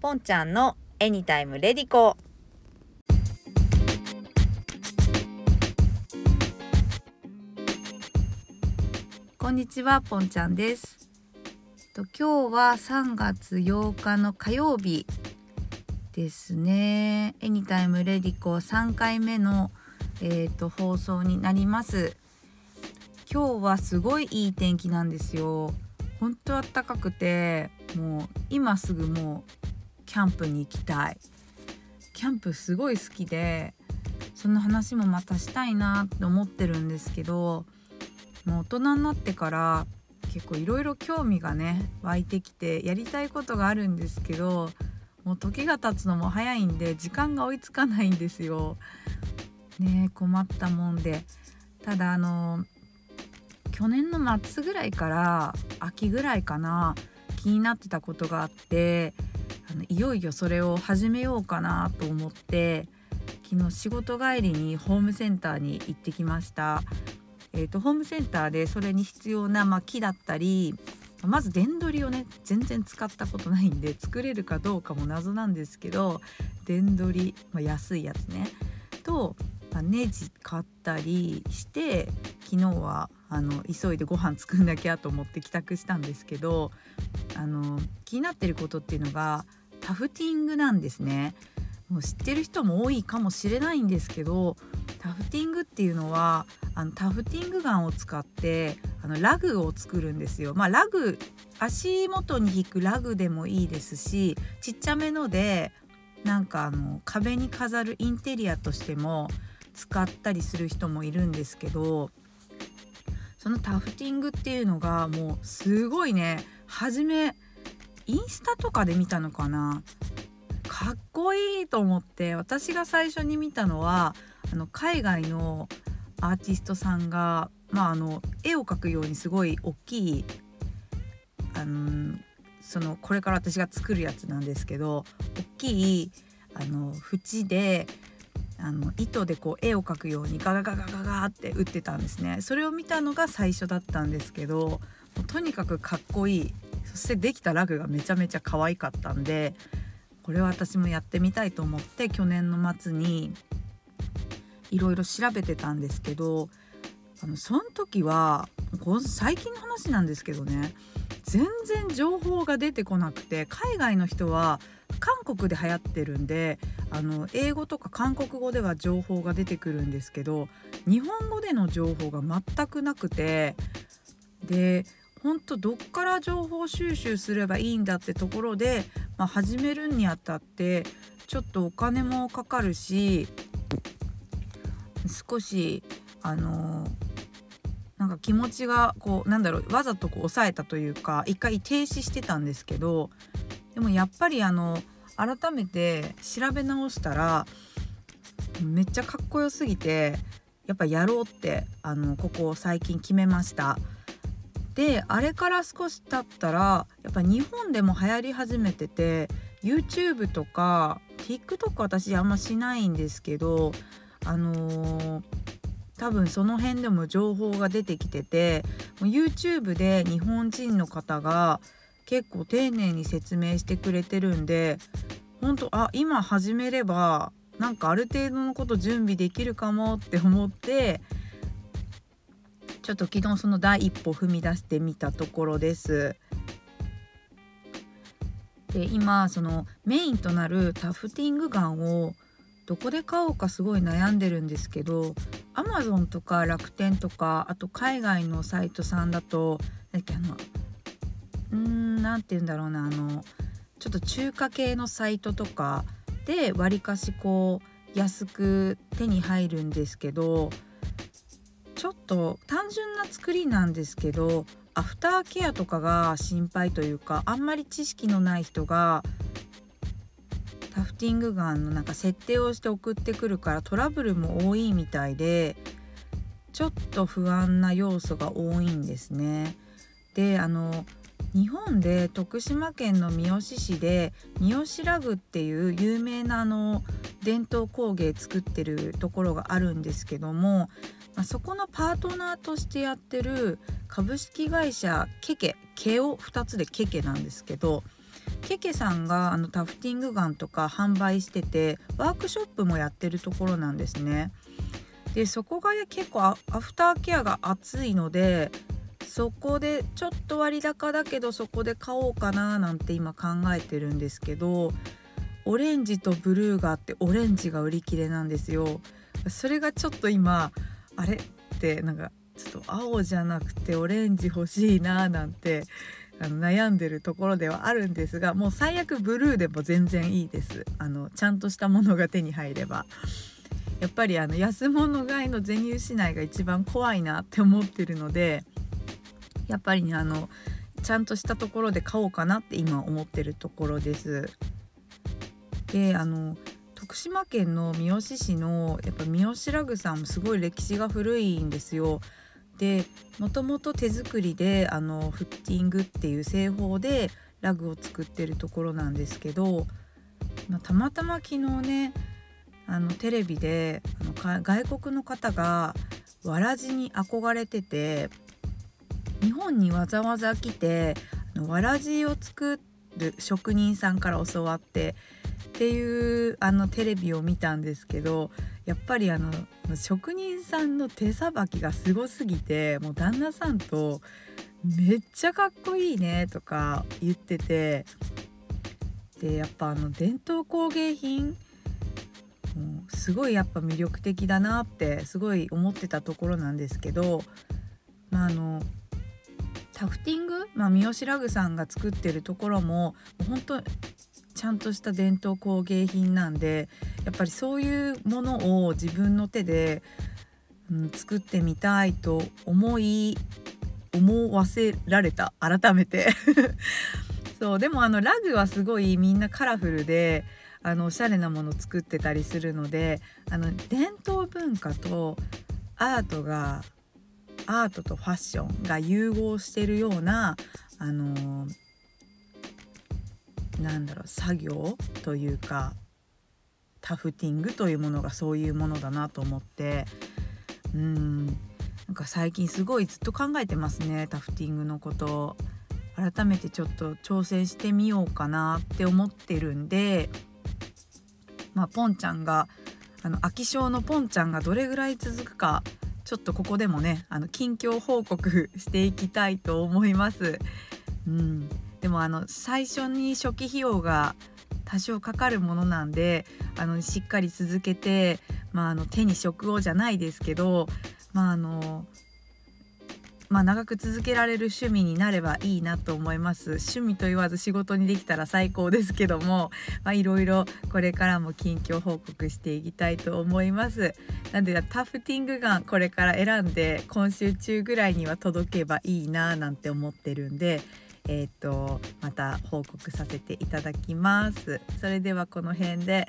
ポンちゃんのエニタイムレディコ。こんにちはポンちゃんです。と今日は3月8日の火曜日ですね。エニタイムレディコ3回目のえーと、放送になります。今日はすごいいい天気なんですよ。本当暖かくてもう今すぐもうキャンプに行きたいキャンプすごい好きでその話もまたしたいなって思ってるんですけどもう大人になってから結構いろいろ興味がね湧いてきてやりたいことがあるんですけどもう時が経つのも早いんで時間が追いつかないんですよ。ね困ったもんでただあの去年の末ぐらいから秋ぐらいかな気になってたことがあってのいよいよそれを始めようかなと思って昨日仕事帰りにホームセンターに行ってきました。えーと、ホームセンターでそれに必要な、まあ、木だったりまず電取りをね全然使ったことないんで作れるかどうかも謎なんですけど電取り、まあ、安いやつねとまあ、ネジ買ったりして昨日はあの急いでご飯作んなきゃと思って帰宅したんですけどあの気になってることっていうのがタフティングなんですね。もう知ってる人も多いかもしれないんですけどタフティングっていうのはあのタフティングガンを使ってあのラグを作るんですよ。まあ、ラグ足元に引くラグでもいいですしちっちゃめのでなんかあの壁に飾るインテリアとしても使ったりする人もいるんですけどそのタフティングっていうのがもうすごいね初めインスタとかで見たのかな？かっこいいと思って私が最初に見たのはあの海外のアーティストさんが、まあ、あの絵を描くようにすごい大きいあのそのこれから私が作るやつなんですけど大きいあの縁であの糸でこう絵を描くようにガガガガガガって打ってたんですね。それを見たのが最初だったんですけどとにかくかっこいい。そしてできたラグがめちゃめちゃ可愛かったんでこれは私もやってみたいと思って去年の末にいろいろ調べてたんですけどあのその時は最近の話なんですけどね全然情報が出てこなくて海外の人は韓国で流行ってるんであの英語とか韓国語では情報が出てくるんですけど日本語での情報が全くなくてで本当どっから情報収集すればいいんだってところで、まあ、始めるにあたってちょっとお金もかかるし少しあのなんか気持ちがこうなんだろうわざとこう抑えたというか一回停止してたんですけどでもやっぱりあの改めて調べ直したらめっちゃかっこよすぎてやっぱやろうってあのここ最近決めました。であれから少し経ったらやっぱ日本でも流行り始めてて YouTube とか TikTok 私あんましないんですけどあのー、多分その辺でも情報が出てきてて YouTube で日本人の方が結構丁寧に説明してくれてるんで本当あ今始めればなんかある程度のこと準備できるかもって思ってちょっと昨日その第一歩踏み出してみたところです。で今そのメインとなるタフティングガンをどこで買おうかすごい悩んでるんですけど Amazon とか楽天とかあと海外のサイトさんだとだっけあのうん何て言うんだろうなあのちょっと中華系のサイトとかでわりかしこう安く手に入るんですけどと単純な作りなんですけどアフターケアとかが心配というかあんまり知識のない人がタフティングガンのなんか設定をして送ってくるからトラブルも多いみたいでちょっと不安な要素が多いんですね。であの日本で徳島県の三好市で三好ラグっていう有名なあの伝統工芸作ってるところがあるんですけども、まあ、そこのパートナーとしてやってる株式会社ケケ毛を2つでケケなんですけどケケさんがあのタフティングガンとか販売しててワークショップもやってるところなんですね。でそこが結構アフターケアが熱いのでそこでちょっと割高だけどそこで買おうかななんて今考えてるんですけどオレンジとブルーがあってオレンジが売り切れなんですよ。それがちょっと今あれ？ってなんかちょっと青じゃなくてオレンジ欲しいななんてあの悩んでるところではあるんですがもう最悪ブルーでも全然いいです。あのちゃんとしたものが手に入れば。やっぱりあの安物買いの全入しないが一番怖いなって思ってるのでやっぱりねあのちゃんとしたところで買おうかなって今思ってるところです。であの徳島県の三好市のやっぱ三好ラグさんもすごい歴史が古いんですよ。でもともと手作りであのフッティングっていう製法でラグを作ってるところなんですけど、まあ、たまたま昨日ねあのテレビであの外国の方がわらじに憧れてて日本にわざわざ来てあのわらじを作る職人さんから教わってっていうあのテレビを見たんですけどやっぱりあの職人さんの手さばきがすごすぎてもう旦那さんとめっちゃかっこいいねとか言っててでやっぱあの伝統工芸品すごいやっぱ魅力的だなってすごい思ってたところなんですけど、まあ、あのタフティング、まあ、三好ラグさんが作ってるところも本当ちゃんとした伝統工芸品なんでやっぱりそういうものを自分の手で、うん、作ってみたいと思い思わせられた改めて。そうでもあのラグはすごいみんなカラフルであのおしゃれなもの作ってたりするのであの伝統文化とアートがアートとファッションが融合してるようなあのーなんだろう作業というかタフティングというものがそういうものだなと思って。うん。なんか最近すごいずっと考えてますねタフティングのこと。改めてちょっと挑戦してみようかなって思ってるんで。まあポンちゃんがあの飽き性のポンちゃんがどれぐらい続くかちょっとここでもねあの近況報告 していきたいと思います。うん。でもあの最初に初期費用が多少かかるものなんであのしっかり続けて、まあ、あの手に職をじゃないですけど、まああのまあ、長く続けられる趣味になればいいなと思います。趣味と言わず仕事にできたら最高ですけどもいろいろこれからも近況報告していきたいと思います。なんでタフティングガンこれから選んで今週中ぐらいには届けばいいななんて思ってるんでえーと、また報告させていただきます。それではこの辺で、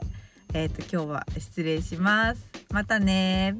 えーと今日は失礼します。またね